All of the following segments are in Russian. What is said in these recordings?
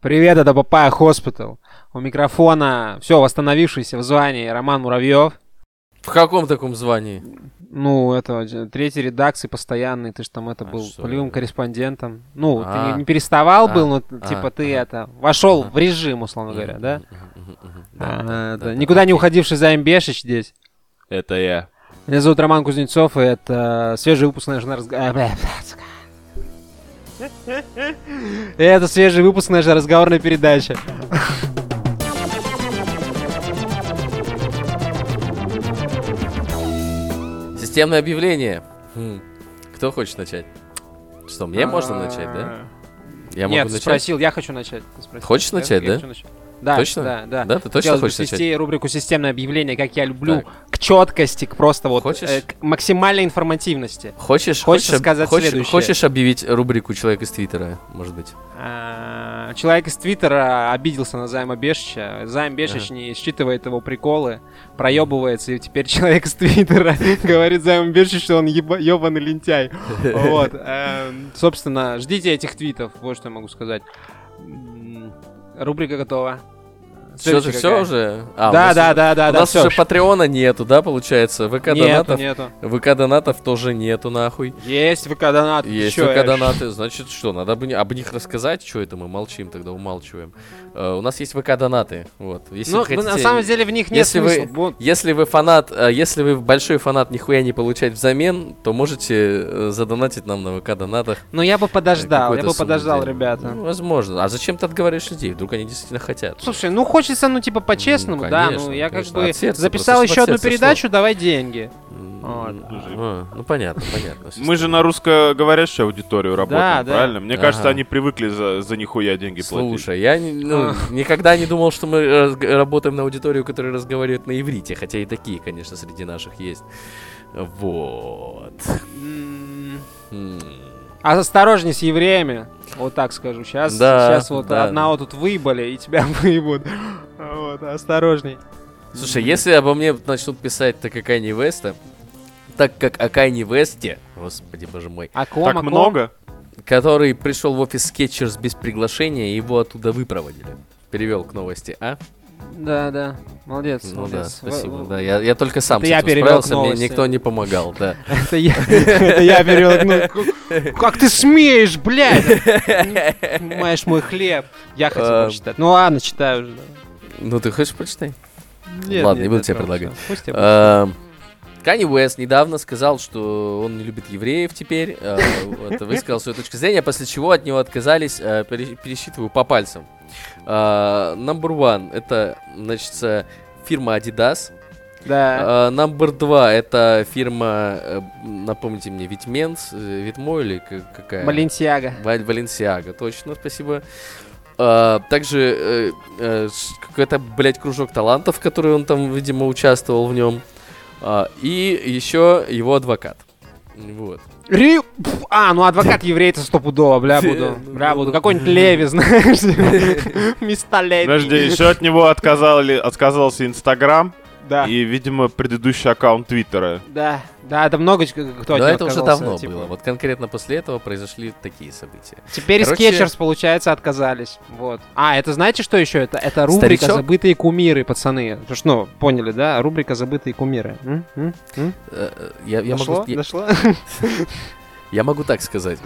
Привет, это Papaya Hospital. У микрофона все восстановившийся в звании Роман Муравьев. В каком таком звании? Ну, это третий редакции постоянный, ты же там это А был что полевым это? корреспондентом. Ну, ты А. не, не переставал А. был, но А. типа ты Ага. это вошел Ага. в режим, условно говоря, да? А, Никуда не уходивший Займ Бешич здесь. Это я. Меня зовут Роман Кузнецов, и это свежий выпуск нашего разговора. Это свежий выпуск нашей разговорной передачи. Системное объявление. Хм. Кто хочет начать? Что, мне можно начать, да? Я А, Нет, могу начать? спросил, я хочу начать. Ты спросил. Хочешь начать, я да? хочу начать. Да, Точно? да, да. Да, ты точно Хотелось хочешь начать? свести рубрику «Системное объявление», как я люблю, Так. к четкости, к просто вот Хочешь? э, к максимальной информативности. Хочешь, хочешь, сказать хочешь, следующее. хочешь объявить рубрику «Человек из Твиттера», может быть? А, Человек из Твиттера обиделся на Займа Бешича. Займ Бешич не считывает его приколы, проебывается, и теперь человек из Твиттера говорит Займу Бешичу, что он еба- ебаный лентяй. Вот. эм, Собственно, ждите этих твитов, вот что я могу сказать. Рубрика готова. Что Следующая ты все уже? А, Да, да, да, да, У да, нас всё. уже Патреона нету, да, получается? ВК Нету, донатов. нету. ВК донатов тоже нету, нахуй. Есть ВК донат. Есть Чё, ВК я донаты, значит что, надо бы не- об них рассказать, что это мы молчим, тогда умалчиваем. Э, у нас есть ВК донаты, вот. Если Ну, вы хотите- на самом деле в них нет если вы- смысла. Вот. Если вы фанат, э, если вы большой фанат нихуя не получать взамен, то можете э, задонатить нам на ВК донатах. Но я бы подождал, я бы подождал, денег. ребята. Ну, возможно. А зачем ты отговариваешь людей? Вдруг они действительно хотят. Слушай, ну хочется, ну типа по-честному, Ну, да, конечно, ну я как конечно, бы от сердца, записал еще одну передачу, давай деньги. Вот. а, Ну, понятно, понятно. Мы же на русскоговорящую аудиторию работаем, да. правильно? Мне Ага. кажется, они привыкли за, за нихуя деньги платить. Слушай, я ну, никогда не думал, что мы работаем на аудиторию, которая разговаривает на иврите, хотя и такие, конечно, среди наших есть. Вот. Осторожней с евреями, вот так скажу. Сейчас, Да, сейчас вот да. одного тут выебали, и тебя выебут. Вот, осторожней. Слушай, если обо мне начнут писать так о Кайни Веста, так как о Кайни Весте, господи боже мой, А ком, Так а ком? много? который пришел в офис Skechers без приглашения, его оттуда выпроводили. Перевел к новости, а? Да, да, молодец, Ну да, молодец. спасибо. В- Да, я, я только сам Это с я этим к справился, мне никто не помогал, да. Это я, это я перевел. Ну, как- ты смеешь, блядь? Отнимаешь мой хлеб. Я хотел А. прочитать. Ну ладно, читаю уже. да. Ну ты хочешь прочитай? Нет, Ладно, не буду тебе предлагать. Пусть я Эм, Канни Уэст недавно сказал, что он не любит евреев теперь, э, вот, высказал свою точку зрения, после чего от него отказались, э, пере- пересчитываю по пальцам. Э, Number one, это, значит, фирма Adidas. Да. Э, Number два, это фирма, э, напомните мне, Витменс, э, Витмо или какая? Баленсиага. Валь Валенсиага, точно, спасибо. А, также ш- какой-то, блядь, кружок талантов, который он там, видимо, участвовал в нем. А, и еще его адвокат. Вот. Ри... А, ну адвокат еврей это стопудово, бля, буду. Бля, буду. Какой-нибудь Леви, знаешь. Места Леви. Подожди, еще от него отказали, отказался Инстаграм Да. и, видимо, предыдущий аккаунт Твиттера. Да, да, это много кто Но это уже давно типа. было. Вот конкретно после этого произошли такие события. Теперь Короче- скетчерс, получается, отказались. Вот. А, это знаете, что еще? Это, это рубрика Старичок? «Забытые кумиры», пацаны. Потому что, ну, поняли, да? Рубрика «Забытые кумиры». М? М? М? Э, э, Я, я Дошло? могу, Дошло? Я могу так сказать.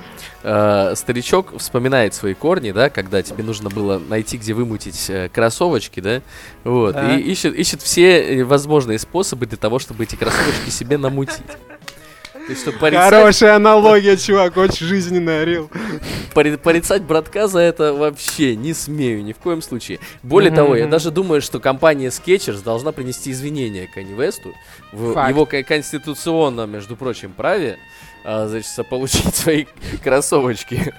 Э, старичок вспоминает свои корни, да, когда тебе нужно было найти, где вымутить э, кроссовочки, да, вот, Да. и ищет, ищет все э, возможные способы для того, чтобы эти кроссовочки себе намутить. То есть, чтобы порицать, Хорошая аналогия, чувак, очень жизненный орел. пори- порицать братка за это вообще не смею, ни в коем случае. Более Мгм, того, я даже думаю, что компания Skechers должна принести извинения Канни Весту в Факт. его ко- конституционном, между прочим, праве, а, значит, получить свои кроссовочки.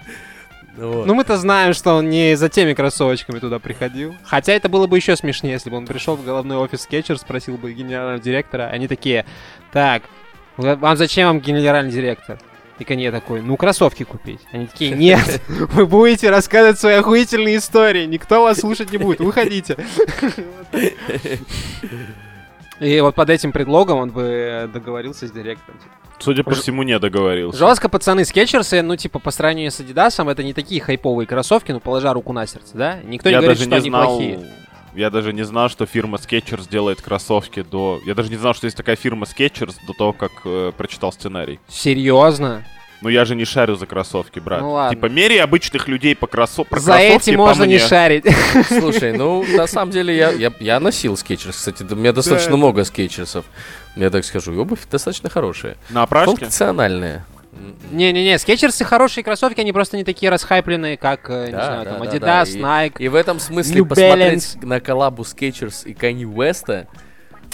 Вот. Ну, мы-то знаем, что он не за теми кроссовочками туда приходил. Хотя это было бы еще смешнее, если бы он пришел в головной офис скетчер, спросил бы генерального директора. Они такие, так, вам зачем вам генеральный директор? И Канье такой, ну, кроссовки купить. Они такие, нет, вы будете рассказывать свои охуительные истории, никто вас слушать не будет, выходите. И вот под этим предлогом он бы договорился с директором. Судя по Ж- всему, не договорился. Жестко, пацаны, скетчерсы, ну, типа, по сравнению с Адидасом, это не такие хайповые кроссовки, ну, положа руку на сердце, да? Никто не Я говорит, даже что не они знал... плохие. Я даже не знал, что фирма Skechers делает кроссовки до... Я даже не знал, что есть такая фирма Skechers до того, как э, прочитал сценарий. Серьезно? Ну я же не шарю за кроссовки, брат. Ну ладно. Типа, мере обычных людей по кроссов... про За кроссовки этим по можно не мне. шарить. Слушай, ну, на самом деле, я, я, я носил Skechers, кстати, у меня достаточно Да. много скетчерсов, я так скажу, и обувь достаточно хорошая. На опрашке? Функциональная. Не-не-не, скетчерсы хорошие кроссовки, они просто не такие расхайпленные, как, э, не Да, знаю, да, там, да, Adidas, да, и- Nike. И в этом смысле New посмотреть на коллабу Skechers и Kanye West'а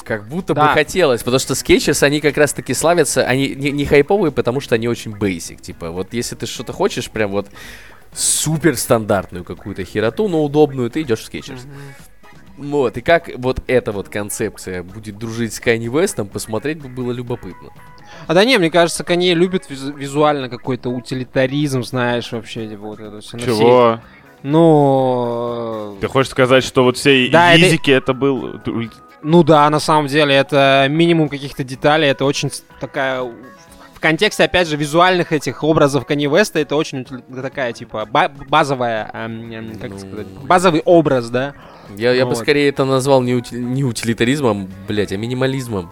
как будто Да. бы хотелось, потому что Skechers, они как раз таки славятся, они не, не хайповые, потому что они очень basic, типа, вот если ты что-то хочешь, прям вот супер стандартную какую-то хероту, но удобную, ты идешь в Skechers. Вот, и как вот эта вот концепция будет дружить с Kanye West'ом, посмотреть бы было любопытно. А да не, мне кажется, Kanye любит визу- визуально какой-то утилитаризм, знаешь, вообще, типа, вот это все. Чего? Ну, Ты хочешь сказать, что вот все Да, это- языки это был... ну да, на самом деле, это минимум каких-то деталей, это очень такая... В контексте, опять же, визуальных этих образов Kanye West, это очень такая, типа, ба- базовая, эм, эм, как Ну. сказать, базовый образ, да? Я, я бы Вот. скорее это назвал не, ути- не утилитаризмом, блять, а минимализмом.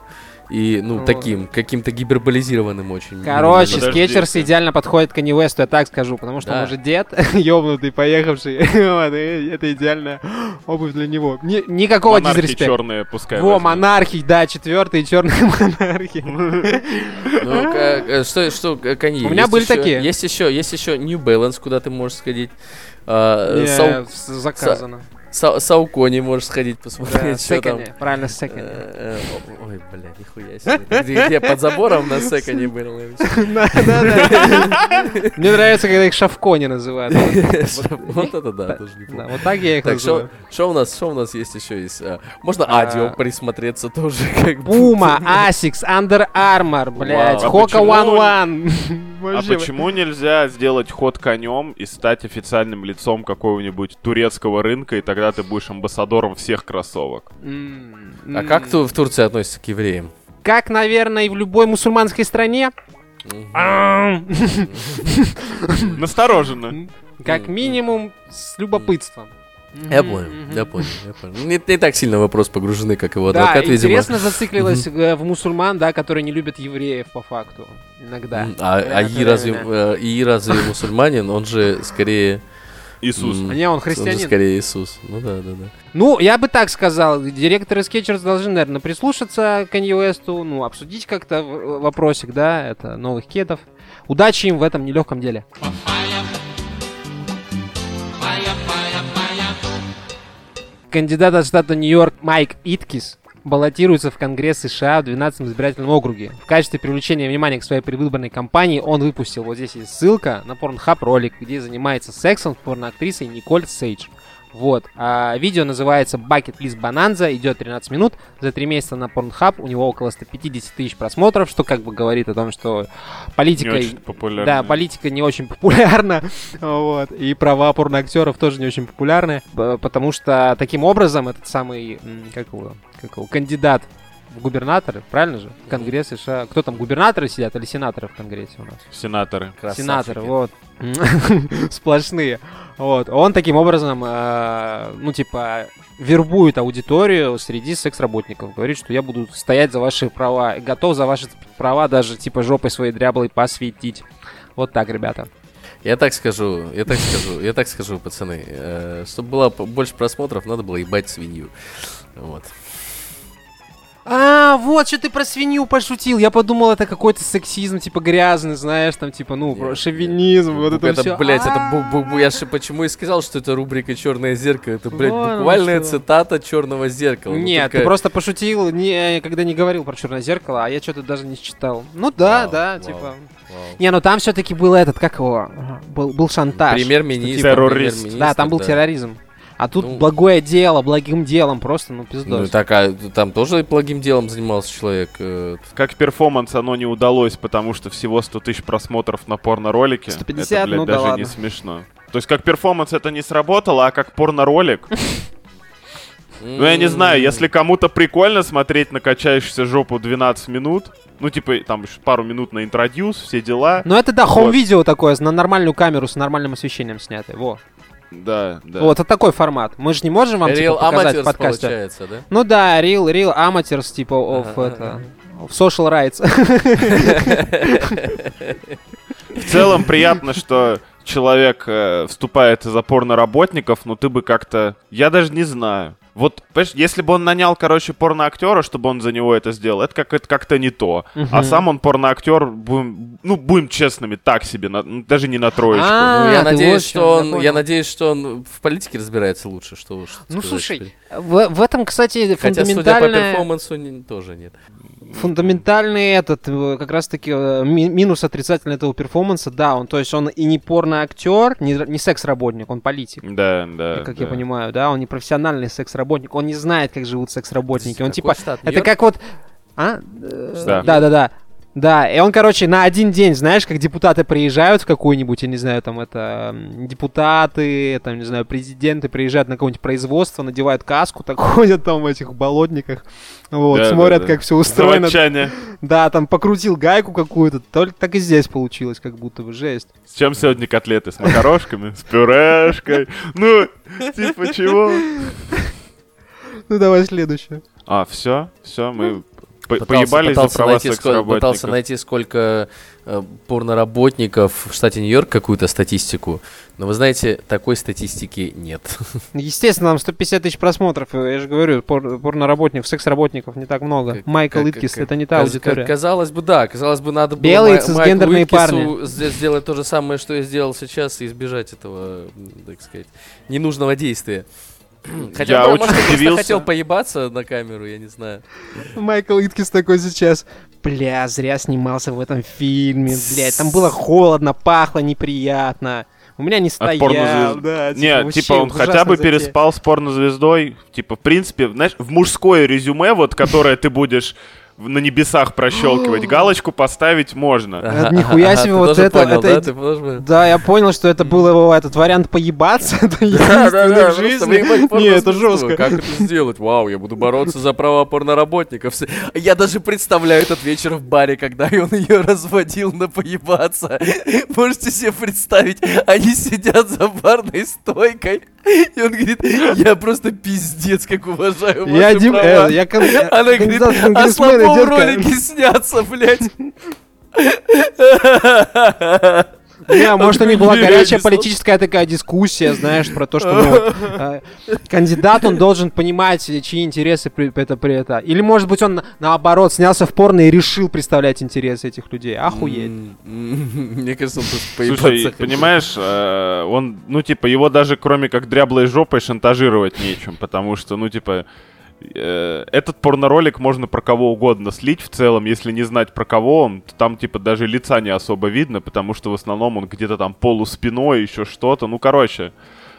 И, ну, Ну. таким, каким-то гиперболизированным очень. Короче, Подожди, скетчерсы ты- идеально подходят к West, я так скажу, потому что Да. он уже дед, ёбнутый, поехавший, вот, и это идеальная обувь для него. Ни- никакого Монархи дизреспекта. черные пускай Во, возьмут. монархий, да, четвертый черный монархий. Ну, э, что, что, э, Kanye, У меня есть были еще- такие. Есть еще, есть еще New Balance, куда ты можешь сходить. А, Не, с- заказано. Са- Саукони можешь сходить Да, посмотреть, что там. правильно, секоndi. Э, э, Ой, бля, нихуя себе. Где, где, под забором на секоне был? Да, да, да. Мне нравится, когда их шавкони называют. Вот это да, тоже Да, неплохо. вот так я их Так, что называю. что у нас, что у нас есть еще есть? а, Можно Адио присмотреться тоже. Puma, Asics, Under Armour, блядь. А почему- One One. А почему нельзя сделать ход конем и стать официальным лицом какого-нибудь турецкого рынка, и тогда ты будешь амбассадором всех кроссовок? А как ту- в Турции относится к евреям? Как, наверное, и в любой мусульманской стране. Настороженно. Как минимум с любопытством. Я понял, я понял, я понял. Не, не так сильно в вопрос погружены, как его Да, адвокат, видимо. интересно зациклилась э, в мусульман, да, которые не любят евреев по факту. Иногда. А, а Время И разве, э, И разве мусульманин, он же скорее... Иисус. А не, он Он христианин. скорее Иисус. Ну да, да, да. Ну, я бы так сказал. Директоры Skechers должны, наверное, прислушаться к Kanye West'у, ну, обсудить как-то в- вопросик, да, это новых кедов. Удачи им в этом нелегком деле. Кандидат от штата Нью-Йорк Майк Иткис баллотируется в Конгресс США в 12-м избирательном округе. В качестве привлечения внимания к своей предвыборной кампании он выпустил, вот здесь есть ссылка, на Pornhub ролик, где занимается сексом с порноактрисой Николь Сейдж. Вот. А видео называется Bucket List Bonanza, идет 13 минут. За 3 месяца на Pornhub у него около 150 тысяч просмотров, что как бы говорит о том, что Не политика... очень популярно. Да, политика не очень популярна, вот, и права порноактеров тоже не очень популярны, потому что таким образом этот самый, как его, как его, кандидат в губернаторы, правильно же? В Конгресс США. Кто там, губернаторы сидят или сенаторы в Конгрессе у нас? Сенаторы. Сенаторы, вот. Сплошные. Вот. Он таким образом, э, ну, типа, вербует аудиторию среди секс-работников. Говорит, что я буду стоять за ваши права. Готов за ваши права даже, типа, жопой своей дряблой посветить. Вот так, ребята. Я так скажу, я так скажу, я так скажу, пацаны. э, чтобы было больше просмотров, надо было ебать свинью. Вот. А, вот что ты про свинью пошутил. Я подумал, это какой-то сексизм, типа грязный, знаешь, там, типа, ну, про шовинизм, вот это, это, все. блядь, это я же почему и сказал, что это рубрика Черное зеркало. Это, блядь, Вон оно буквальная цитата Черного зеркала. Ну, Нет, ты просто пошутил, не, когда не говорил про черное зеркало, а я что-то даже не читал. Ну да, да, типа. Не, ну там все-таки был этот, как его, был, шантаж. Премьер-министр. террорист. премьер-министр, Да, там был терроризм. А тут Ну. благое дело, благим делом, просто, ну, пиздос. Ну, так, а там тоже благим делом занимался человек. э, Как перформанс оно не удалось, потому что всего 100 тысяч просмотров на порно-ролике. 150, это, блядь, ну да даже ладно. не смешно. То есть как перформанс это не сработало, а как порно-ролик. Ну, я не знаю, если кому-то прикольно смотреть на качающуюся жопу 12 минут, ну, типа, там еще пару минут на introduce, все дела. Ну это да, Вот. home video такое, на нормальную камеру с нормальным освещением снятое. Во. Да, да. Вот, это такой формат. Мы же не можем вам типа, Real показать в подкасте. получается, да? Ну да, real, real amateurs, типа, of Ага, это... ага. В social rights. В целом приятно, что человек э, вступает из порно-работников, но ты бы как-то... Я даже не знаю. Вот, понимаешь, если бы он нанял, короче, порноактера, чтобы он за него это сделал, это, как, это как-то не то. А Мгм. сам он порноактер, будем, ну, будем честными, так себе, на- ну, даже не на троечку. А, Ну, я надеюсь, вот что он, я надеюсь, что он в политике разбирается лучше, что уж Ну, слушай, в, в этом, кстати, Хотя, судя по перформансу, не- тоже нет. Фундаментальный этот, э, как раз-таки, э, ми- минус отрицательный этого перформанса, да, он, то есть он и не порно-актер, не, не секс-работник, он политик. Да, да. как да. я понимаю, да, он не профессиональный секс-работник, он не знает, как живут секс-работники, он типа, это как вот, а, Да. да, да, да, да, и он, короче, на один день, знаешь, как депутаты приезжают в какую-нибудь, я не знаю, там это депутаты, там, не знаю, президенты приезжают на какое-нибудь производство, надевают каску, так ходят там в этих болотниках, вот, Да, смотрят, да, да. как все устроено. Заводчане. Да, там покрутил гайку какую-то, только так и здесь получилось, как будто бы жесть. С чем сегодня котлеты? С макарошками? С пюрешкой? Ну, типа чего? Ну давай следующее. А, все, все, мы по- Пытался- поебались за пытался права найти, сколько, пытался найти, сколько э, порноработников в штате Нью-Йорк, какую-то статистику. Но вы знаете, такой статистики нет. Естественно, нам 150 тысяч просмотров. э, Я же говорю, пор- порноработников, секс-работников не так много. Как- Майкл как- Иткис, как- это не та каз- аудитория. Казалось бы, да. Казалось бы, надо было Белые Май- цисгендерные Майклу парни. Сделать то же самое, что я сделал сейчас, и избежать этого, так сказать, ненужного действия. Хотя, Я бы, очень может, удивился. хотел поебаться на камеру, я не знаю. Майкл Иткис такой сейчас. Бля, зря снимался в этом фильме. Блядь, там было холодно, пахло неприятно. У меня не стоял. порнозвезд- Да, Не, вообще типа он хотя бы затея. переспал с порнозвездой. Типа, в принципе, знаешь, в мужское резюме, вот, которое ты будешь на небесах прощелкивать, галочку поставить можно. Нихуя себе, вот это- понял, это да? тоже- я понял, что это был его этот вариант поебаться. Это Да, да, да, в жизни. Не, это жестко. Как это сделать? Вау, я буду бороться за права порноработников. Я даже представляю этот вечер в баре, когда он ее разводил на поебаться. Можете себе представить, они сидят за барной стойкой, и он говорит, я просто пиздец, как уважаю Я ваши Дим, права». э, я кон- Она говорит, а конгрессмены, слабо детка». ролики снятся, блядь. Не, может, у них была горячая политическая такая дискуссия, знаешь, про то, что ну, э, кандидат, он должен понимать, чьи интересы при, это, при это. Или, может быть, он на- наоборот снялся в порно и решил представлять интересы этих людей. Охуеть. М, м, Мне кажется, он просто Слушай, поебаться понимаешь, э, он, ну, типа, его даже кроме как дряблой жопой шантажировать нечем, потому что, ну, типа, этот порноролик можно про кого угодно слить в целом, если не знать про кого он, то там, типа, даже лица не особо видно, потому что в основном он где-то там полуспиной, еще что-то, ну, короче,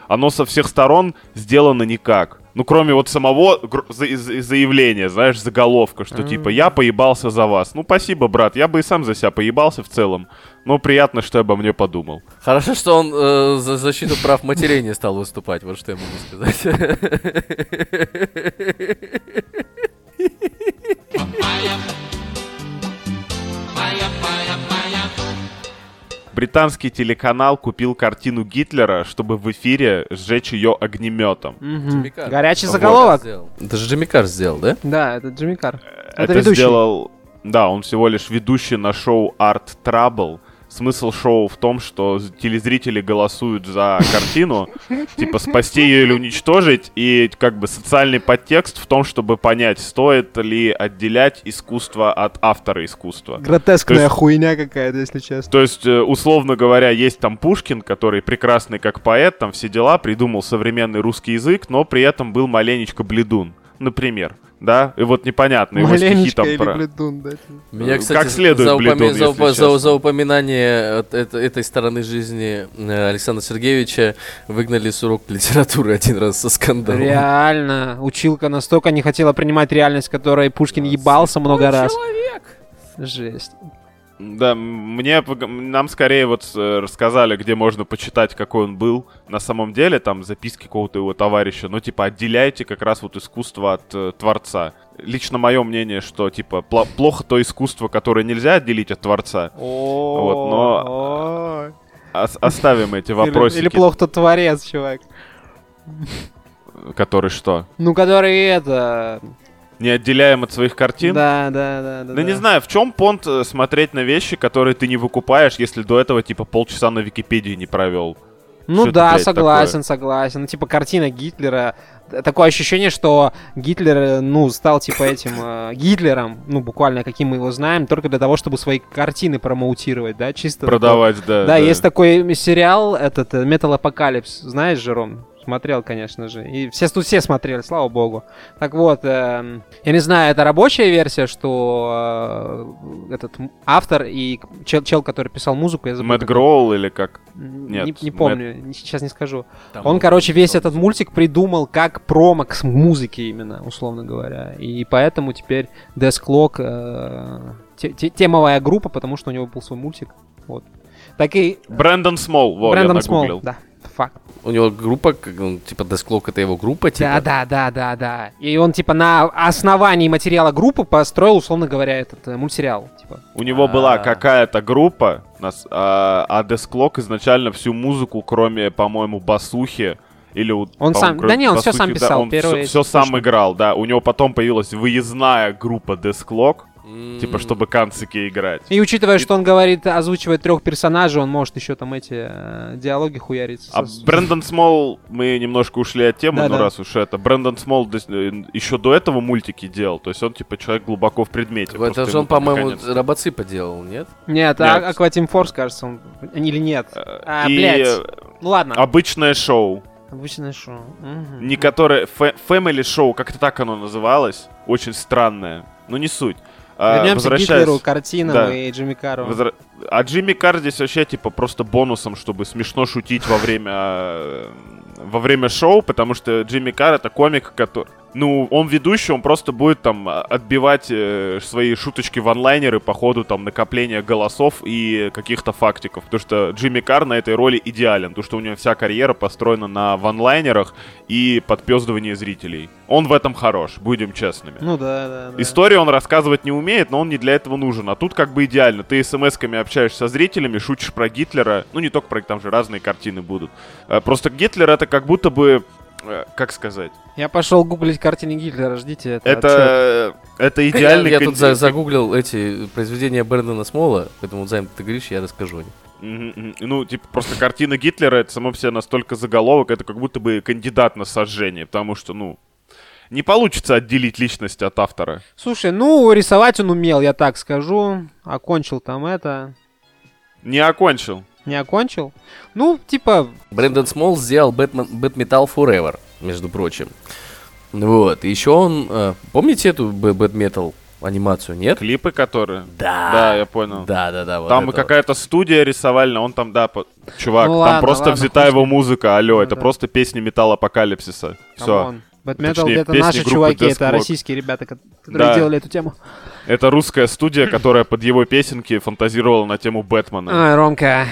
оно со всех сторон сделано никак. Ну, кроме вот самого заявления, знаешь, заголовка, что типа «я поебался за вас». Ну, спасибо, брат, я бы и сам за себя поебался в целом, но приятно, что обо мне подумал. Хорошо, что он э, за защиту прав матерей не стал выступать, вот что я могу сказать. Британский телеканал купил картину Гитлера, чтобы в эфире сжечь ее огнеметом. Карр. Горячий Вот. заголовок. Это же Джимми Карр сделал, да? Да, это Джимми Карр. Это, Это ведущий. сделал... Да, он всего лишь ведущий на шоу Art Trouble. Смысл шоу в том, что телезрители голосуют за картину, типа спасти ее или уничтожить, и как бы социальный подтекст в том, чтобы понять, стоит ли отделять искусство от автора искусства. Гротескная есть- хуйня какая-то, если честно. То есть, э, условно говоря, есть там Пушкин, который прекрасный как поэт, там все дела, придумал современный русский язык, но при этом был маленечко бледун, например, да? И вот непонятно, его стихи там про... бледун, да. Меня, Э, кстати, как следует за, бледун, за, упо- за- за упоминание от- это- этой стороны жизни э, Александра Сергеевича выгнали с урока литературы один раз со скандалом. Реально. Училка настолько не хотела принимать реальность, которой Пушкин ебался много раз. Человек! Жесть. Да, мне нам скорее вот э, рассказали, где можно почитать, какой он был. На самом деле, там записки какого-то его товарища. Ну, типа, отделяйте как раз вот искусство от э, творца. Лично мое мнение, что, типа, пла- плохо то искусство, которое нельзя отделить от творца. Вот, но- Ос- оставим эти вопросики. Или, или плохо тот творец, чувак. Который что? Ну, который это... Не отделяем от своих картин? Да, да, да, да. Да не знаю, в чем понт э, смотреть на вещи, которые ты не выкупаешь, если до этого, типа, полчаса на Википедии не провел. Ну Что да, согласен, согласен. Ну, типа, картина Гитлера. Т- Такое ощущение, что Гитлер, э, ну, стал, типа, этим э, Гитлером, ну, буквально, каким мы его знаем, только для того, чтобы свои картины промоутировать, да, чисто. такое- Продавать, да. Да, есть такой сериал, этот, э, Metal Apocalypse, знаешь же, Ром? Смотрел, конечно же. И все тут все смотрели, слава богу. Так вот, эм, я не знаю, это рабочая версия, что э, этот автор и чел, чел, который писал музыку, я забыл. Мэтт как- Гроул или как? Нет, не, не Мэтт- помню, не- сейчас не скажу. Там Он, короче, весь этот мультик придумал как промо к с- музыке именно, условно говоря. И поэтому теперь Death Clock э, те- те- темовая группа, потому что у него был свой мультик. Вот. Так и Брэндон Смол, вот, Брэндон я Смол, нагуглил. да, факт. У него группа, он, типа Десклок это его группа, типа. Да, да, да, да, да. И он, типа, на основании материала группы построил, условно говоря, этот э, мультсериал. Типа. У него была А. какая-то группа, нас- а, а Десклок изначально всю музыку, кроме, по-моему, басухи, или у- Он сам- кроме да не, он басухи, сам да, писал, он первые все, сам играл, да. У него потом появилась выездная группа Десклок, Типа, чтобы канцики играть. И учитывая, что он говорит, озвучивает трех персонажей, он может еще там эти э, диалоги хуярить. А со- Брэндон Смол, мы немножко ушли от темы, но раз уж это. Брэндон Смол еще до этого мультики делал, то есть он типа человек глубоко в предмете. Это же он, по-моему, наконец- робоципа делал, нет? Нет, а Нет. Акватим Форс, кажется, он... Или нет. А, И блядь. э, Ну ладно. обычное шоу, Обычное шоу. Не которое... фэ- Family шоу, как-то так оно называлось, очень странное, но не суть. А, Вернемся к возвращаясь- Гитлеру, картинам Да. и Джимми Карру. Возра- А Джимми Карр здесь вообще типа просто бонусом, чтобы смешно шутить во время э, во время шоу, потому что Джимми Карр это комик, который ну, он ведущий, он просто будет там а, отбивать э, свои шуточки в онлайнеры по ходу там накопления голосов и каких-то фактиков. Потому что Джимми Карр на этой роли идеален, потому что у него вся карьера построена на ванлайнерах и подпездывании зрителей. Он в этом хорош, будем честными. Ну да, да, да. Историю он рассказывать не умеет, но он не для этого нужен. А тут как бы идеально. Ты смс-ками общаешься со зрителями, шутишь про Гитлера. Ну, не только про... Там же разные картины будут. А, Просто Гитлер это как будто бы... э, Как сказать? Я пошел гуглить картины Гитлера, ждите это. отчет. Это... Это Я, идеальный... я тут за- загуглил эти произведения Брэндона Смола, поэтому, Займ, ты говоришь, я расскажу о них. Ну, типа, просто картина Гитлера, это само по себе настолько заголовок, это как будто бы кандидат на сожжение, потому что, ну, не получится отделить личность от автора. Слушай, ну, рисовать он умел, я так скажу. Окончил там это. Не окончил. Не окончил. Ну, типа, Брэндон Смол сделал Бэтмен, Бэтметал Forever, между прочим. Вот, и еще он... э, помните эту Бэтметал анимацию, нет? Клипы, которые... Да. Да, я понял. Да, да, да. вот там какая-то студия рисовальная, он там, да, по- чувак, Ну там ладно, просто ладно, взята его музыка, алло, Ну это да. просто песни Металл Апокалипсиса. Все. Бэтметал это песни наши чуваки, Death это Clock. российские ребята, ко- которые Да. делали эту тему. Это русская студия, которая под его песенки фантазировала на тему Бэтмена. Ой, Ромка,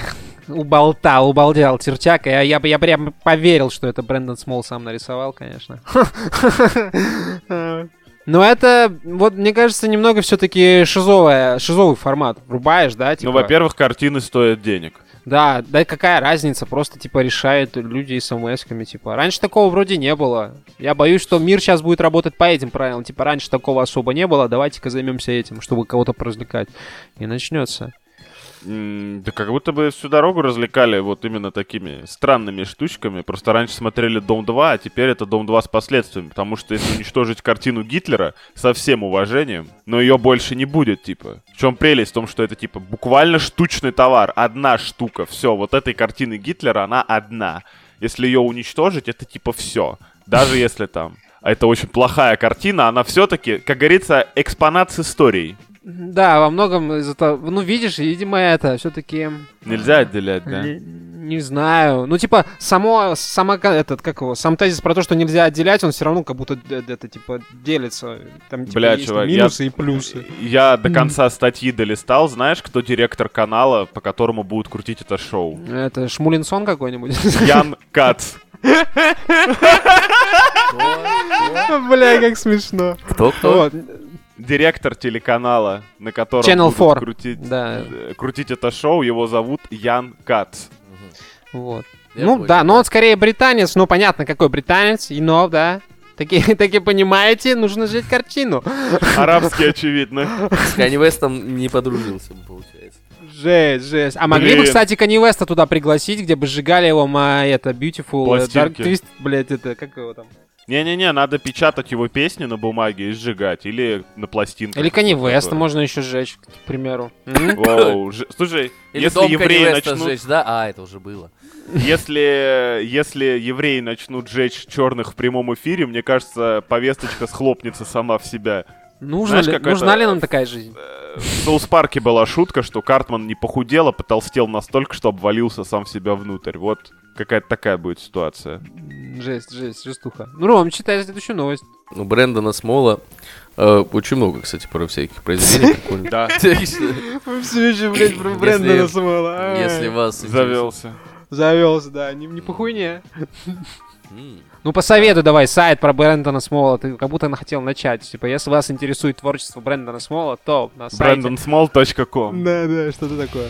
уболтал, убалдел чертяка. Я, я, бы- я прям поверил, что это Брэндон Смол сам нарисовал, конечно. Но это, вот, мне кажется, немного все-таки шизовая, шизовый формат. Врубаешь, да? Типа, Ну, во-первых, картины стоят денег. Да, да какая разница, просто, типа, решают люди смс-ками, типа. Раньше такого вроде не было. Я боюсь, что мир сейчас будет работать по этим правилам. Типа, раньше такого особо не было, давайте-ка займемся этим, чтобы кого-то поразвлекать. И начнется. Да как будто бы всю дорогу развлекали вот именно такими странными штучками. Просто раньше смотрели Дом 2, а теперь это Дом 2 с последствиями. Потому что если уничтожить картину Гитлера со всем уважением, но ее больше не будет, типа. В чем прелесть? В том, что это типа буквально штучный товар. Одна штука. Все, вот этой картины Гитлера, она одна. Если ее уничтожить, это типа все. Даже если там. А это очень плохая картина, она все-таки, как говорится, экспонат с историей. Да, во многом из-за того... Ну, видишь, видимо, это все-таки... Нельзя отделять, да? Не знаю. Ну, типа, само, сама, этот, как его, сам тезис про то, что нельзя отделять, он все равно как будто это, типа, делится. Там, типа, Бля, есть чувак, я- минусы и плюсы. Я до конца статьи долистал. Знаешь, кто директор канала, по которому будут крутить это шоу? Это Шмулинсон какой-нибудь? Ян Кац. Бля, как смешно. Кто, кто? Вот, Директор телеканала, на котором Channel будут 4. крутить, да, э, крутить это шоу, его зовут Ян Кац. вот. Я ну, понял, да, но он скорее британец, ну, понятно, какой британец, и но, да. Таки, таки понимаете, нужно жить картину. Арабский, очевидно. С Канни Вестом не подружился, получается. Жесть, жесть. А могли бы, Блин. кстати, Канни Веста туда пригласить, где бы сжигали его, ма, это, Beautiful, э, Dark Пластинки. Twist, блядь, это, как его там? Не-не-не, надо печатать его песни на бумаге и сжигать. Или на пластинках. Или Веста такое. можно еще сжечь, к примеру. Ж- Слушай, Или если дом евреи начнут... сжечь, да? А, это уже было. Если, если евреи начнут жечь черных в прямом эфире, мне кажется, повесточка схлопнется сама в себя. Нужно Знаешь, ли, какой-то- нужна ли нам такая жизнь? В Соус-парке была шутка, что Картман не похудел, а потолстел настолько, что обвалился сам в себя внутрь. Вот какая-то такая будет ситуация. Жесть, жесть, жестуха. Ну, Ром, читай следующую новость. У Брэндона Смола э, очень много, кстати, про всяких произведений прикольных. Да, Все еще, блядь, про Брэндона Смола. Если вас... завелся. Завелся, да, не, не по хуйне. Ну, посоветуй давай сайт про Брэндона Смола. Ты как будто хотел начать. Типа, если вас интересует творчество Брэндона Смола, то на сайте... brandonsmall.com Да, да, что-то такое.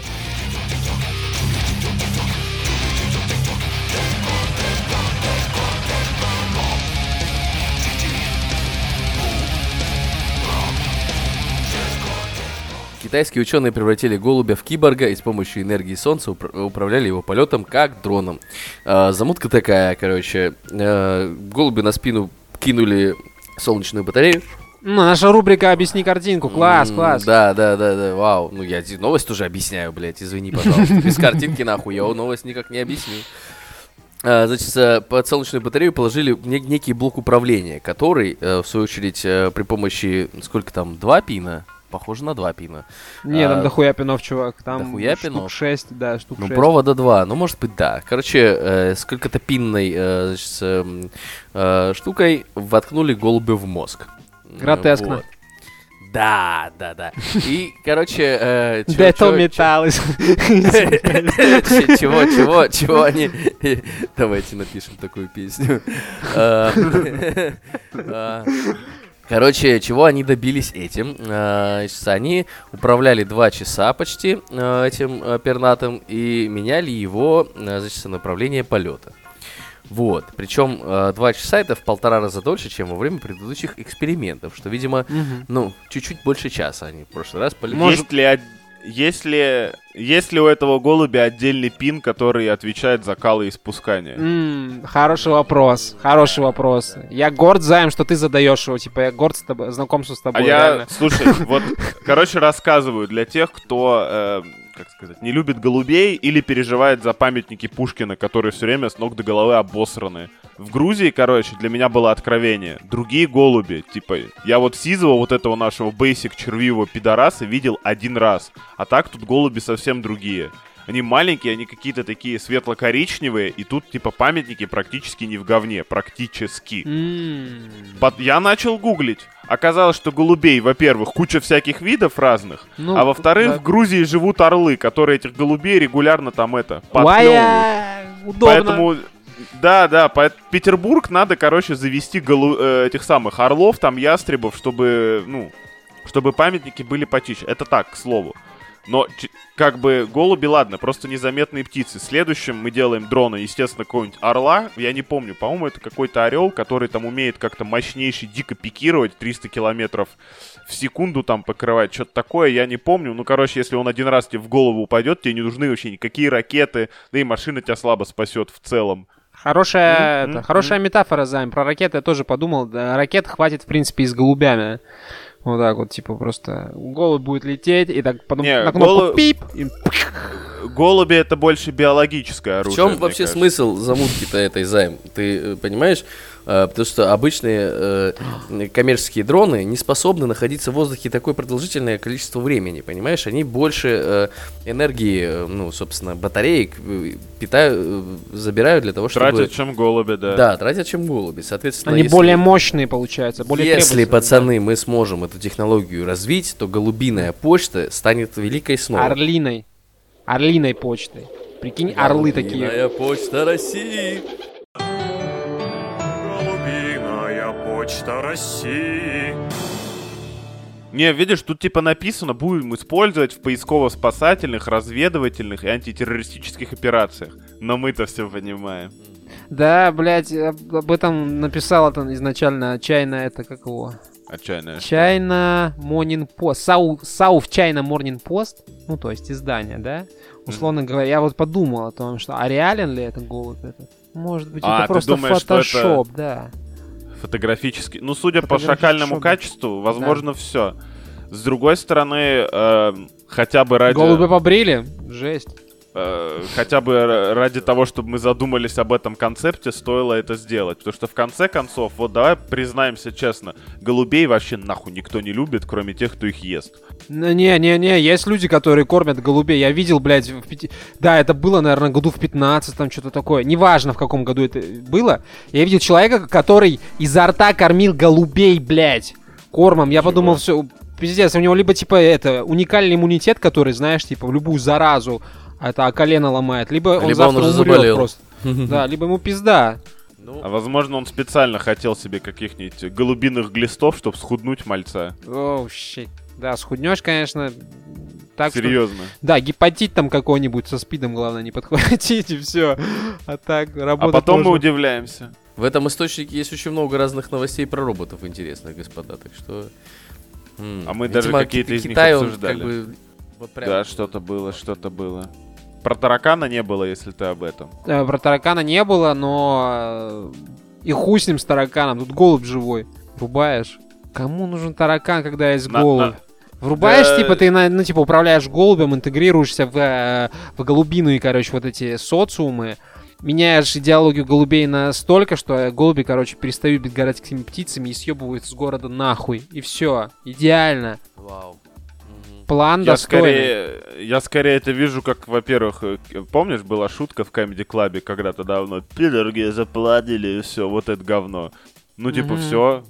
Китайские ученые превратили голубя в киборга и с помощью энергии солнца упра- управляли его полетом как дроном. А, замутка такая, короче. э, голубю на спину кинули солнечную батарею. Ну, наша рубрика «Объясни картинку». Класс, класс. Да, да, да, да, вау. Ну, я новость уже объясняю, блядь, извини, пожалуйста. Без картинки нахуй, я новость никак не объясню. А, Значит, э, под солнечную батарею положили не- некий блок управления, который, э, в свою очередь, э, при помощи, сколько там, два пина? Похоже на два пина. Не, А, там дохуя пинов, чувак. Там дохуя штук пинов? 6, да, штук Ну, 6. провода два, ну, может быть, да. Короче, э, сколько-то пинной э, значит, эм, э, штукой воткнули голубю в мозг. Гротескно. Вот. Да, да, да. И, короче, э, чё- Да это чё- металл. Ч- Чего, чего, чего они... Давайте напишем такую песню. Короче, чего они добились этим? Значит, Они управляли два часа почти а, этим а, пернатым и меняли его значит, направление полета. Вот. Причем два часа это в полтора раза дольше, чем во время предыдущих экспериментов, что, видимо, Мгм. ну, чуть-чуть больше часа они в прошлый раз полетели. Может- ли, од- есть, ли, есть ли у этого голубя отдельный пин, который отвечает за калоиспускание? М, Хороший вопрос, хороший вопрос. Я горд, Займ, что ты задаешь его. Типа, я горд с тобой, знакомству с А тобой, я, реально. слушай, вот, короче, рассказываю для тех, кто, э, как сказать, не любит голубей или переживает за памятники Пушкина, которые все время с ног до головы обосраны. В Грузии, короче, для меня было откровение. Другие голуби, типа, я вот Сизова, вот этого нашего бейсик червивого пидораса, видел один раз. А так тут голуби совсем другие. Они маленькие, они какие-то такие светло-коричневые, и тут, типа, памятники практически не в говне, практически. Пот- Я начал гуглить. Оказалось, что голубей, во-первых, куча всяких видов разных, Ну, а во-вторых, да. в Грузии живут орлы, которые этих голубей регулярно там это подклевывают. Удобно. Поэтому, да, да, по- Петербург надо, короче, завести голу- э, этих самых орлов, там ястребов, чтобы, ну, чтобы памятники были почище. Это так, к слову. Но, как бы, голуби, ладно, просто незаметные птицы. Следующим мы делаем дрона, естественно, какого-нибудь орла. Я не помню, по-моему, это какой-то орел, который там умеет как-то мощнейший дико пикировать 300 километров в секунду там покрывать. Что-то такое, я не помню. Ну, короче, если он один раз тебе в голову упадет, тебе не нужны вообще никакие ракеты, да и машина тебя слабо спасет в целом. Хорошая, М, это, хорошая метафора, Займ. Про ракеты я тоже подумал. Да, ракет хватит, в принципе, и с голубями. Вот так вот, типа, просто голубь будет лететь, и так потом Не, на кнопку голу- пип, и голуби это больше биологическое В оружие. чем мне вообще кажется. смысл замутки-то этой займ? Ты э, понимаешь? Э, Потому что обычные э, коммерческие дроны не способны находиться в воздухе такое продолжительное количество времени, понимаешь? Они больше э, энергии, ну, собственно, батареек питают, забирают для того, чтобы... Тратят, чем голуби, да. Да, тратят, чем голуби. Соответственно, Они если- более мощные, получается, более Если, пацаны, мы сможем эту технологию развить, то голубиная почта станет великой да. снова. Орлиной. Орлиной почтой. Прикинь, орлы такие. Голубиная почта России. Почта России. Не, видишь, тут типа написано, будем использовать в поисково-спасательных, разведывательных и антитеррористических операциях. Но мы-то все понимаем. Да, блядь, об этом написал это изначально Чайна, это как его? Отчаянная. Чайна Morning Post. Сау, South China Morning Post. Ну, то есть издание, да? Условно говоря, я вот подумал о том, что а реален ли это голубь этот? Может быть, А, это просто думаешь, что это- фотошоп, да. Фотографически. Ну, судя по шакальному шоп. качеству, возможно, все. С другой стороны, э, хотя бы ради... Голуби побрили? Жесть. Э, хотя бы ради того, чтобы мы задумались об этом концепте, стоило это сделать. Потому что в конце концов, вот давай признаемся честно, голубей вообще нахуй никто не любит, кроме тех, кто их ест. Не-не-не, есть люди, которые кормят голубей. Я видел, блядь, в пяти... Да, это было, наверное, году в 15 там что-то такое. Неважно, в каком году это было. Я видел человека, который изо рта кормил голубей, блядь, кормом. Я подумал, все, пиздец, у него либо, типа, это, уникальный иммунитет, который, знаешь, типа, в любую заразу это колено ломает, либо он Либо он завтра уже умрет заболел. просто. Да, либо ему пизда. Ну, А возможно, он специально хотел себе каких-нибудь голубиных глистов, чтобы схуднуть мальца. Оу, щит. Да, схуднешь, конечно. Так что- Серьезно. Да, гепатит там какой-нибудь со спидом, главное, не подхватить, и все. А так, А работать потом мы можно. удивляемся. В этом источнике есть очень много разных новостей про роботов интересных, господа, так что... м, А мы даже видимо, какие-то Ки- из них он обсуждали. как бы вот прям- Да, что-то было, что-то было. Про таракана не было, если ты об этом. Э, Про таракана не было, но... э, И хуй с ним с тараканом, тут голубь живой. Врубаешь. Кому нужен таракан, когда есть На- голубь? Врубаешь, Да. типа, ты, на- ну, типа, управляешь голубем, интегрируешься в, э, в голубину и, короче, вот эти социумы, меняешь идеологию голубей настолько, что голуби, короче, перестают быть городскими птицами и съебываются с города нахуй. И все. Идеально. Вау. План Я достойный. скорее, я скорее это вижу, как, во-первых, э, помнишь, была шутка в Comedy Club когда-то давно? Пидорги заплатили, и все, вот это говно. Ну, типа, Мгм. все,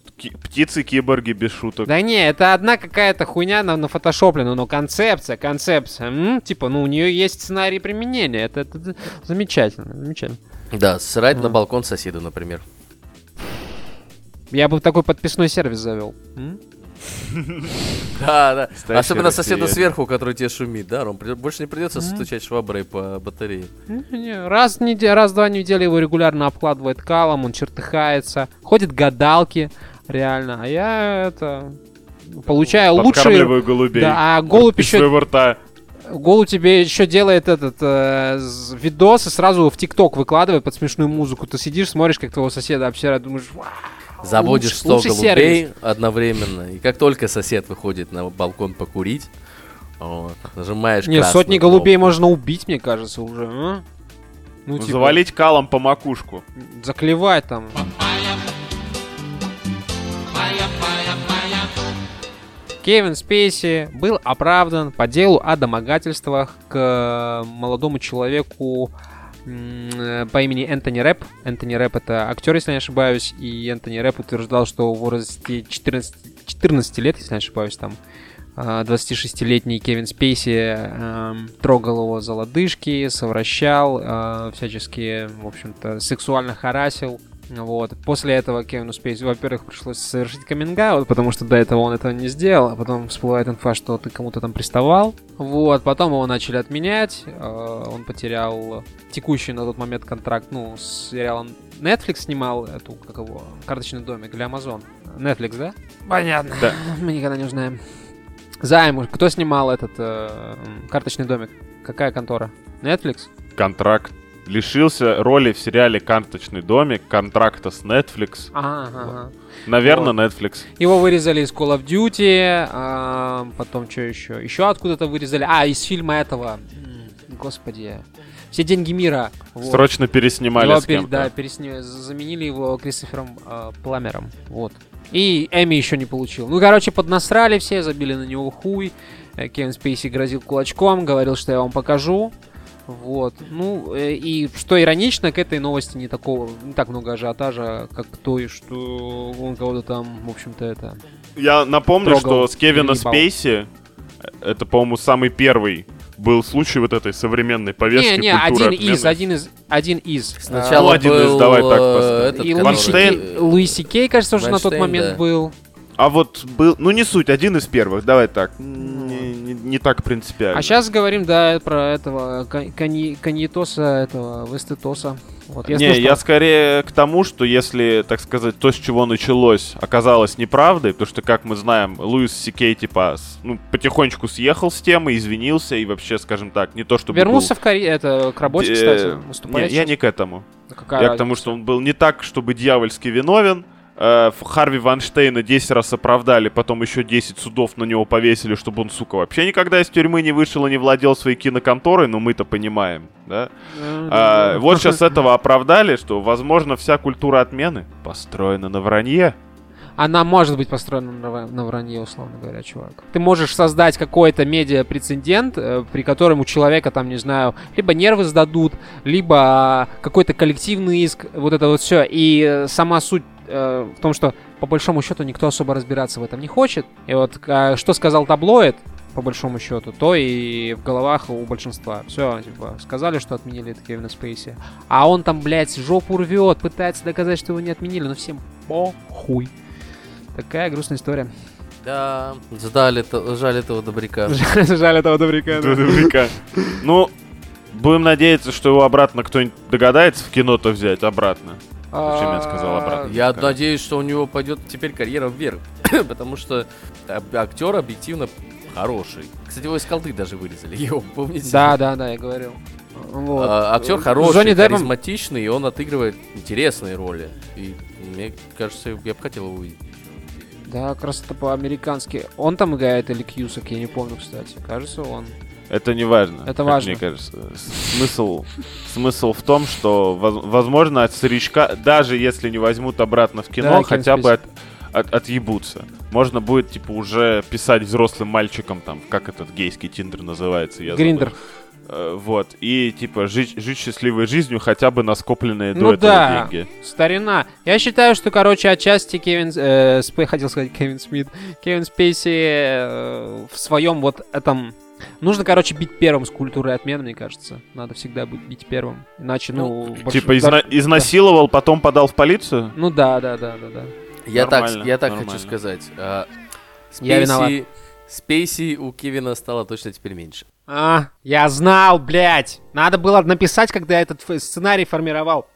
птицы-киборги без шуток. Да не, это одна какая-то хуйня на, на фотошоплена, но концепция, концепция. м, Типа, ну, у нее есть сценарий применения. Это, это- это замечательно, замечательно. Да, срать на Мгм. балкон соседа, например. Я бы такой подписной сервис завел. м? Да, да. Особенно соседа россиянин. сверху, который тебе шумит, да, Ром? Больше не придется стучать шваброй по батарее. Не, Раз в два недели его регулярно обкладывает калом, он чертыхается, ходит гадалки, реально. А я это получаю лучшие. Голубей. Да, а голубь еще своего рта. Голубь тебе еще делает этот э, видос и сразу в ТикТок выкладывает под смешную музыку. Ты сидишь, смотришь, как твоего соседа обсирают, думаешь, «Вау, Заводишь лучший- 100 лучший голубей сервис». одновременно, и как только сосед выходит на балкон покурить, вот, нажимаешь Не, сотни голубей кнопку. можно убить, мне кажется, уже. а? Ну, типа, Завалить калом по макушку. заклевать там. Кевин Спейси был оправдан по делу о домогательствах к молодому человеку по имени Энтони Рэп. Энтони Рэп это актер, если не ошибаюсь, и Энтони Рэп утверждал, что в возрасте 14, 14 лет, если не ошибаюсь, там а, 26-летний Кевин Спейси эм, трогал его за лодыжки, совращал, э, всячески, в общем-то, сексуально харасил. Вот. После этого Кевину Спейси, во-первых, пришлось совершить каминг потому что до этого он этого не сделал, а потом всплывает инфа, что ты кому-то там приставал. Вот. Потом его начали отменять, э, он потерял текущий на тот момент контракт, ну, с сериалом Netflix снимал эту, как его, карточный домик или Amazon. Netflix, да? Понятно. Да. Мы никогда не узнаем. Займ, кто снимал этот э, карточный домик? Какая контора? Netflix? Контракт. Лишился роли в сериале «Карточный домик», контракта с Netflix. Ага, ага. Наверное, Netflix. Его вырезали из Call of Duty, а, потом что еще? Еще откуда-то вырезали. А, из фильма этого. господи, все деньги мира. Вот. Срочно переснимали Его с кем-то. да, пересня- заменили его Кристофером э, Пламером. Вот. И Эми еще не получил. Ну, короче, поднасрали все, забили на него хуй. Э, Кевин Спейси грозил кулачком, говорил, что я вам покажу. Вот. Ну, э, и что иронично, к этой новости не такого, не так много ажиотажа, как к той, что он кого-то там, в общем-то, это... Я напомню, Трогал что с Кевина. Спейси, э, это, по-моему, самый первый был случай вот этой современной повестки Не, не, один из, отмены. один из, один из. Сначала Ну, один из, был, давай так э, поставим. И Луи Си. Кей- кажется, уже на тот момент да. был. А вот был, ну не суть, один из первых, давай так, не, так принципиально. А сейчас говорим, да, про этого кон- кони- коньетоса, этого Вестетоса. Вот, не, слышал, я что- скорее к тому, что если, так сказать, то, с чего началось, оказалось неправдой, потому что, как мы знаем, Луис Сикей, типа, ну, потихонечку съехал с темы, извинился и вообще, скажем так, не то чтобы Вернулся был, в карьере, это, к работе, кстати, выступает. я сейчас. не к этому. Ну, какая я к тому, разница? что он был не так, чтобы дьявольски виновен. Э, Харви Ванштейна 10 раз оправдали, потом еще 10 судов на него повесили, чтобы он, сука, вообще никогда из тюрьмы не вышел и не владел своей киноконторой, но мы-то понимаем, да? Э, А, вот сейчас этого оправдали, что, возможно, вся культура отмены построена на вранье. Она может быть построена на, на вранье, условно говоря, чувак. Ты можешь создать какой-то медиа-прецедент, э, при котором у человека, там, не знаю, либо нервы сдадут, либо какой-то коллективный иск, вот это вот все. И э, сама суть э, в том, что по большому счету никто особо разбираться в этом не хочет. И вот а, что сказал таблоид, по большому счету, то и в головах у большинства. Все, типа, сказали, что отменили это Кевина Спейси. А он там, блядь, жопу рвет, пытается доказать, что его не отменили, но всем похуй. Такая грустная история. Да, ждали, жаль этого добряка. Жаль этого добряка. Добряка. Ну, будем надеяться, что его обратно кто-нибудь догадается в кино-то взять обратно. Зачем я сказал обратно? Я надеюсь, что у него пойдет теперь карьера вверх, потому что об- актер объективно хороший. Кстати, его из колды даже вырезали, его помните? Да, да, да, я говорил. Вот. А, актер хороший, Джонни харизматичный, и он отыгрывает интересные роли. И мне кажется, я бы хотел его увидеть. Да, как раз это по-американски. Он там играет или Кьюсак, я не помню, кстати. Кажется, он. Это не важно. Это важно. Мне кажется. Смысл, смысл в том, что, воз- возможно, от старичка, даже если не возьмут обратно в кино, Да, хотя бы от, от- отъебутся. Можно будет, типа, уже писать взрослым мальчикам, там, как этот гейский тиндер называется. Я забыл. Гриндер. Э, Вот. И, типа, жить, жить счастливой жизнью хотя бы на скопленные до Ну этого да. деньги. Старина. Я считаю, что, короче, отчасти Кевин... э, Спей- хотел сказать Кевин Смит. Кевин Спейси э, в своем вот этом... Нужно, короче, бить первым с культурой отмен, мне кажется. Надо всегда быть бить первым. Иначе, ну... больш- Типа, да- изна- изнасиловал, потом подал в полицию? Ну да, да, да, да, да. Я так, я так нормально. хочу сказать. а, Я виноват. Спейси, Спейси у Кевина стало точно теперь меньше. А, я знал, блядь. Надо было написать, когда я этот сценарий формировал.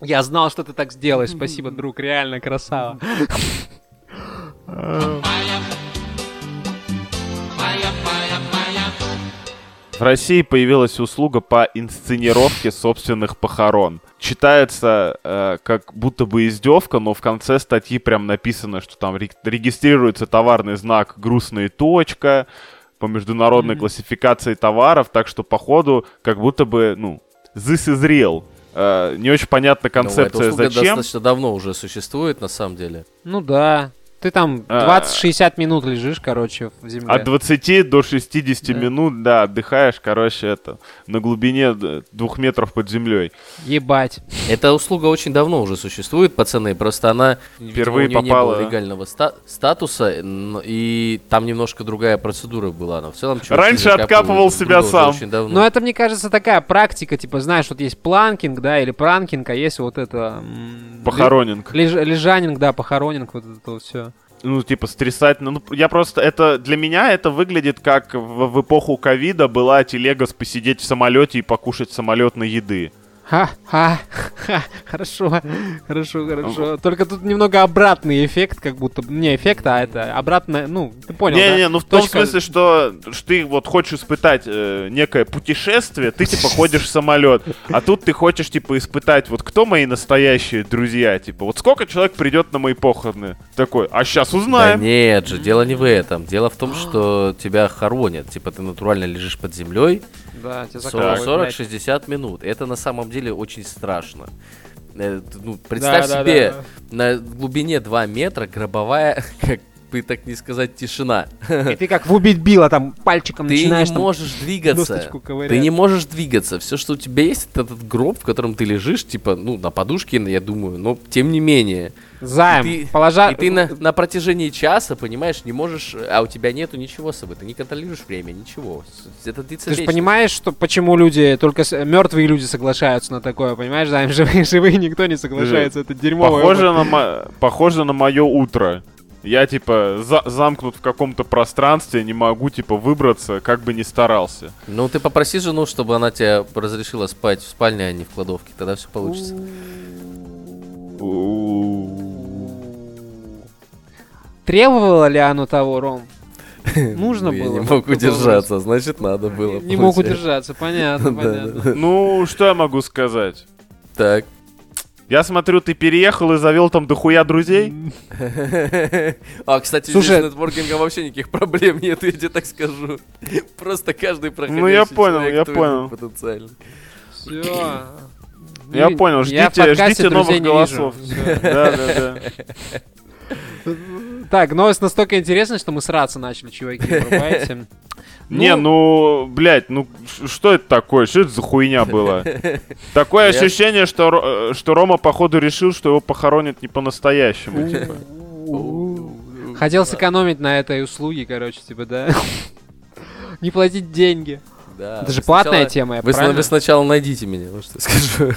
Я знал, что ты так сделаешь. Спасибо, друг, реально красава. В России появилась услуга по инсценировке собственных похорон. Читается э, как будто бы издевка, но в конце статьи прям написано, что там ре- регистрируется товарный знак «грустная точка» по международной классификации товаров, так что походу как будто бы, ну, this is real. Э, не очень понятна Ну, эта концепция зачем. достаточно давно уже существует, на самом деле. Ну да. Ты там А. 20-60 минут лежишь, короче, в земле. От 20 до 60 Да. минут, да, отдыхаешь, короче, это, на глубине д- двух метров под землей. Ебать. Эта услуга очень давно уже существует, пацаны, просто она видимо, Впервые у неё не попала. было легального ста- статуса, и там немножко другая процедура была. Но в целом Раньше откапывал себя сам. очень давно. Но это, мне кажется, такая практика, типа, знаешь, вот есть планкинг, да, или пранкинг, а есть вот это... Похоронинг. леж- лежанинг, да, похоронинг, вот это вот все. Ну, типа, стрясать. Ну, я просто... Это для меня это выглядит как в, в эпоху ковида была телега с посидеть в самолете и покушать самолетной еды. Ха, ха, хорошо, хорошо, хорошо. Только тут немного обратный эффект, как будто бы- не эффект, а это обратно, ну, ты понял, да? Не-не, ну в том Точка- смысле, что, что ты вот хочешь испытать э, некое путешествие, ты типа ходишь в самолет, а тут ты хочешь типа испытать, вот кто мои настоящие друзья, типа, вот сколько человек придет на мои похороны? Такой, а сейчас Да узнаем. нет же, дело не в этом. Дело в том, что тебя хоронят. Типа ты натурально лежишь под землей Да, тебя закапывают, 40-60 минут. Это на самом деле очень страшно. Э, Ну, представь Да, да, себе, да. на глубине 2 метра гробовая, как бы так не сказать, тишина. И ты как в убить Билла там пальчиком Ты начинаешь не там можешь двигаться. досточку ковырять. Ты не можешь двигаться. Все, что у тебя есть, это этот гроб, в котором ты лежишь, типа, ну, на подушке, я думаю, но тем не менее. Займ, И ты- положа... И ты на, на протяжении часа, понимаешь, не можешь, а у тебя нету ничего с собой, ты не контролируешь время, ничего. С- Это Ты же понимаешь, что почему люди, только мертвые люди соглашаются на такое, понимаешь, Займ, живые, живые никто не соглашается, это дерьмовый Похоже на, мо- похоже на мое утро. Я типа за- замкнут в каком-то пространстве, не могу типа выбраться, как бы ни старался. Ну, ты попроси жену, чтобы она тебе разрешила спать в спальне, а не в кладовке, тогда все получится. Требовало ли оно того, Ром? Нужно Ну, Я было. не мог удержаться, значит, надо было. Не мог удержаться, понятно, понятно. Ну, что я могу сказать? Так. Я смотрю, ты переехал и завел там дохуя друзей? А, кстати, Слушай, здесь с нетворкингом вообще никаких проблем нет, я тебе так скажу. Просто каждый проходящий Ну, я понял, я понял. потенциально. Все. Я понял, ждите, ждите новых голосов. Да, да, да. Так, новость настолько интересная, что мы сраться начали, чуваки, врубайте. Не, ну, блядь, ну что это такое? Что это за хуйня была? Такое ощущение, что, э, что Рома, походу, решил, что его похоронят не по-настоящему, типа. Хотел сэкономить на этой услуге, короче, типа, да. Не платить деньги. Да, Это же платная тема, я Вы, правильно? вы сначала найдите меня, вот что я скажу.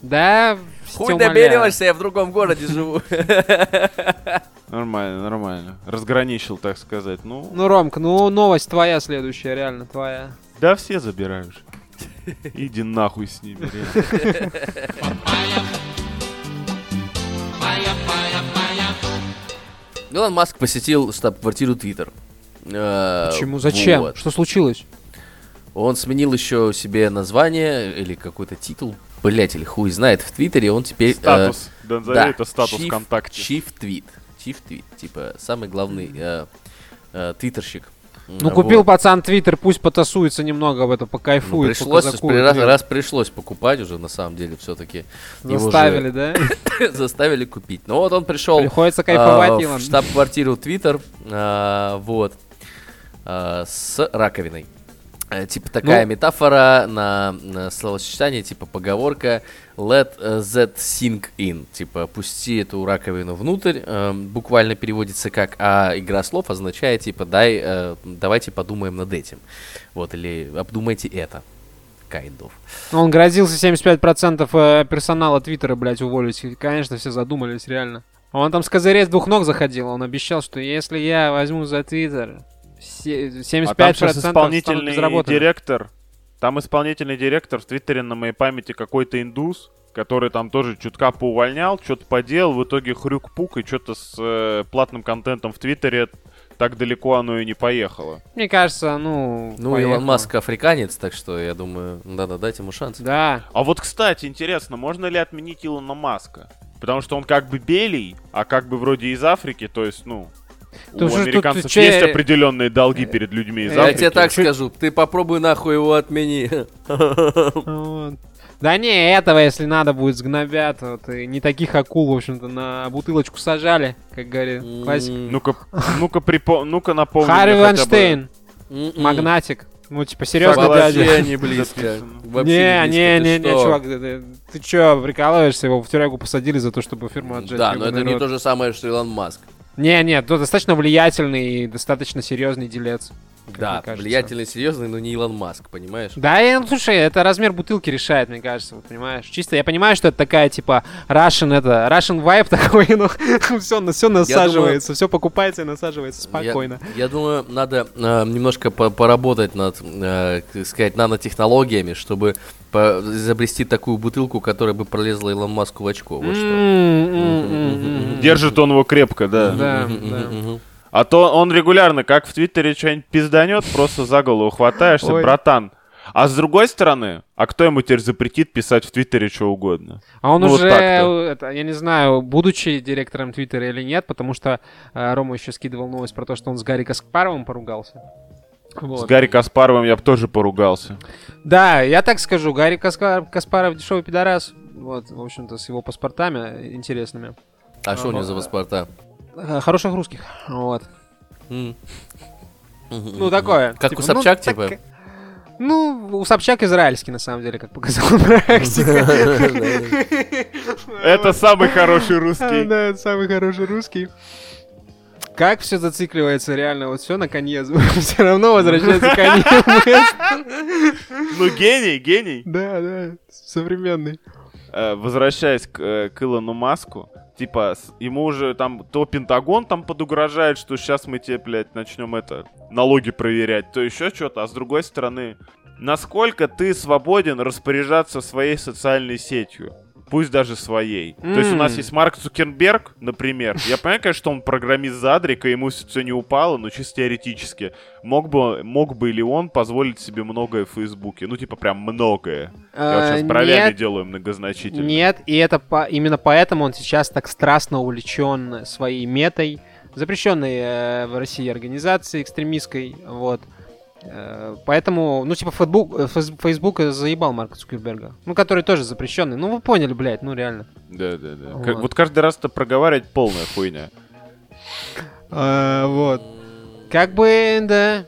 Да, Хуй доберешься, я в другом городе живу. Нормально, нормально. Разграничил, так сказать. Ну, Ну, Ромка, ну новость твоя следующая, реально твоя. да все забираешь. Иди нахуй с ними, реально. Илон Маск посетил штаб-квартиру Твиттер. Э, Почему? Зачем? вот. Что случилось? Он сменил еще себе название или какой-то титул, блять, или хуй знает, в Твиттере он теперь... э, Статус. Да, назови да, это статус Chief- ВКонтакте. Chief Tweet. Chief Tweet, типа, самый главный э, э, твиттерщик. Ну, Вот. купил пацан Твиттер, пусть потасуется немного в это, Ну, покайфует. пришлось, показакует, при- раз, раз пришлось покупать уже, на самом деле, все-таки. Заставили, да? заставили купить. Ну вот он пришел Приходится а, кайфовать, в штаб-квартиру Твиттер, а, вот, а, с раковиной. Э, Типа такая Ну. метафора на, на словосочетание, типа поговорка let that sink in, типа пусти эту раковину внутрь, э, буквально переводится как, а игра слов означает типа дай, э, давайте подумаем над этим, вот или обдумайте это, kind of. Он грозился 75% э, персонала Твиттера, блядь, уволить. И, конечно, все задумались, реально. Он там с козырей с двух ног заходил. Он обещал, что если я возьму за Твиттер, 75% А там сейчас исполнительный директор. Там исполнительный директор в Твиттере на моей памяти какой-то индус, который там тоже чутка поувольнял, что-то поделал, в итоге хрюк-пук и что-то с э, платным контентом в Твиттере так далеко оно и не поехало. Мне кажется, ну... Ну, поехало. Илон Маск африканец, так что я думаю, надо дать ему шанс. Да. А вот, кстати, интересно, можно ли отменить Илона Маска? Потому что он как бы белый, а как бы вроде из Африки, то есть, ну, у что ж тут американцев че- есть определенные долги перед людьми из Я Я Африки. тебе так скажу, ты попробуй нахуй его отмени. Да не, этого, если надо будет, сгнобят. Вот, и не таких акул, в общем-то, на бутылочку сажали, как говорит классик. М, Ну-ка, ну-ка, припо... ну-ка напомни Харри хотя бы- м-м. магнатик. Ну, типа, серьезно, дядя. Не близко. Вообще Не, не, ты не, не, чувак, ты, ты, чё, прикалываешься, его в тюрягу посадили за то, чтобы фирму отжать. Да, но это не то же самое, что Илон Маск. Не, нет, то достаточно влиятельный и достаточно серьезный делец. Да, кажется. влиятельный, серьезный, но не Илон Маск, понимаешь? Да, и, ну, слушай, это размер бутылки решает, мне кажется, вот, понимаешь? Чисто я понимаю, что это такая, типа, Russian, это, Russian vibe такой, ну, все, все насаживается, все покупается и насаживается спокойно. Я, я думаю, надо э, немножко по- поработать над, э, так сказать, нанотехнологиями, чтобы по- изобрести такую бутылку, которая бы пролезла Илон Маску в очко. Вот что. Держит он его крепко, да. Да, да. А то он регулярно, как в Твиттере что-нибудь пизданет, просто за голову хватаешься, Ой. братан. А с другой стороны, а кто ему теперь запретит писать в Твиттере что угодно? А он Ну, вот уже, так-то. это, я не знаю, будучи директором Твиттера или нет, потому что э, Рома еще скидывал новость про то, что он с Гарри Каспаровым поругался. С Вот. Гарри Каспаровым я бы тоже поругался. Да, я так скажу, Гарри Каска- Каспаров дешевый пидорас. Вот, в общем-то, с его паспортами интересными. А что у него за паспорта? Э, Хороших русских. Вот. Ну, такое. Как Типа, у Собчак, ну, типа? так- Ну, у Собчак израильский, на самом деле, как показала практика. Это самый хороший русский. Да, это самый хороший русский. Как все зацикливается реально, вот все на Канье, все равно возвращается Канье. Ну, гений, гений. Да, да, современный. Э, Возвращаясь к, э, к Илону Маску, типа, ему уже там то Пентагон там подугрожает, что сейчас мы тебе, блядь, начнем это, налоги проверять, то еще что-то, а с другой стороны, насколько ты свободен распоряжаться своей социальной сетью? Пусть даже своей. То есть у нас есть Марк Цукерберг, например. Я понимаю, конечно, что он программист задрика, ему все не упало, но чисто теоретически. Мог бы, мог бы ли он позволить себе многое в Фейсбуке? Ну, типа, прям многое. Я вот сейчас бровями А, Нет, делаю многозначительно. Нет, и это по- именно поэтому он сейчас так страстно увлечен своей метой, запрещенной э, в России организацией экстремистской, вот. Э, Поэтому, ну, типа, Фейсбук, э, Фейс- Facebook заебал Марка Цукерберга. Ну, который тоже запрещенный. Ну, вы поняли, блядь, ну, реально. Да, да, да. Вот. Как- вот каждый раз это проговаривать полная хуйня. А, вот. Как бы, да.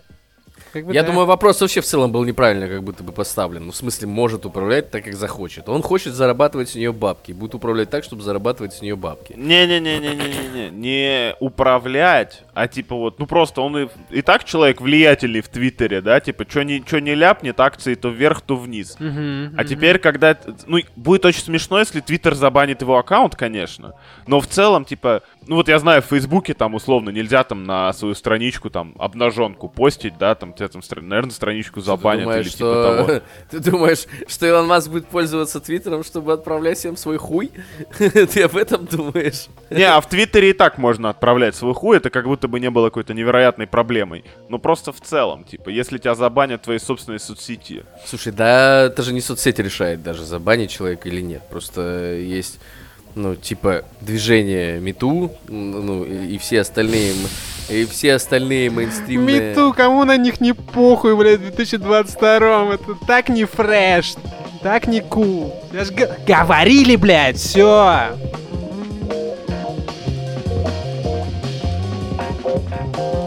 Как бы Я да. думаю, вопрос вообще в целом был неправильно как будто бы поставлен. Ну, в смысле, может управлять так, как захочет. Он хочет зарабатывать с нее бабки. Будет управлять так, чтобы зарабатывать с нее бабки. Не-не-не-не-не-не. Не управлять, а типа вот, ну просто он и, и так человек влиятельный в Твиттере, да, типа, что не, чё не ляпнет, акции то вверх, то вниз. Мгм, А мгм. теперь, когда... Ну, будет очень смешно, если Твиттер забанит его аккаунт, конечно. Но в целом, типа... Ну, вот я знаю, в Фейсбуке там, условно, нельзя там на свою страничку там обнаженку постить, да, там тебя там, наверное, страничку забанят думаешь, или что... типа того. Ты думаешь, что Илон Маск будет пользоваться Твиттером, чтобы отправлять всем свой хуй? Ты об этом думаешь? Не, а в Твиттере и так можно отправлять свой хуй, это как будто бы не было какой-то невероятной проблемой. Но просто в целом, типа, если тебя забанят твои собственные соцсети. Слушай, да это же не соцсеть решает даже, забанить человека или нет. Просто есть, ну, типа, движение Мету, ну, и, и все остальные, и все остальные мейнстримные... Миту, кому на них не похуй, блядь, в 2022 Это так не фреш, так не кул. Я ж г- говорили, блядь, все. Thank you.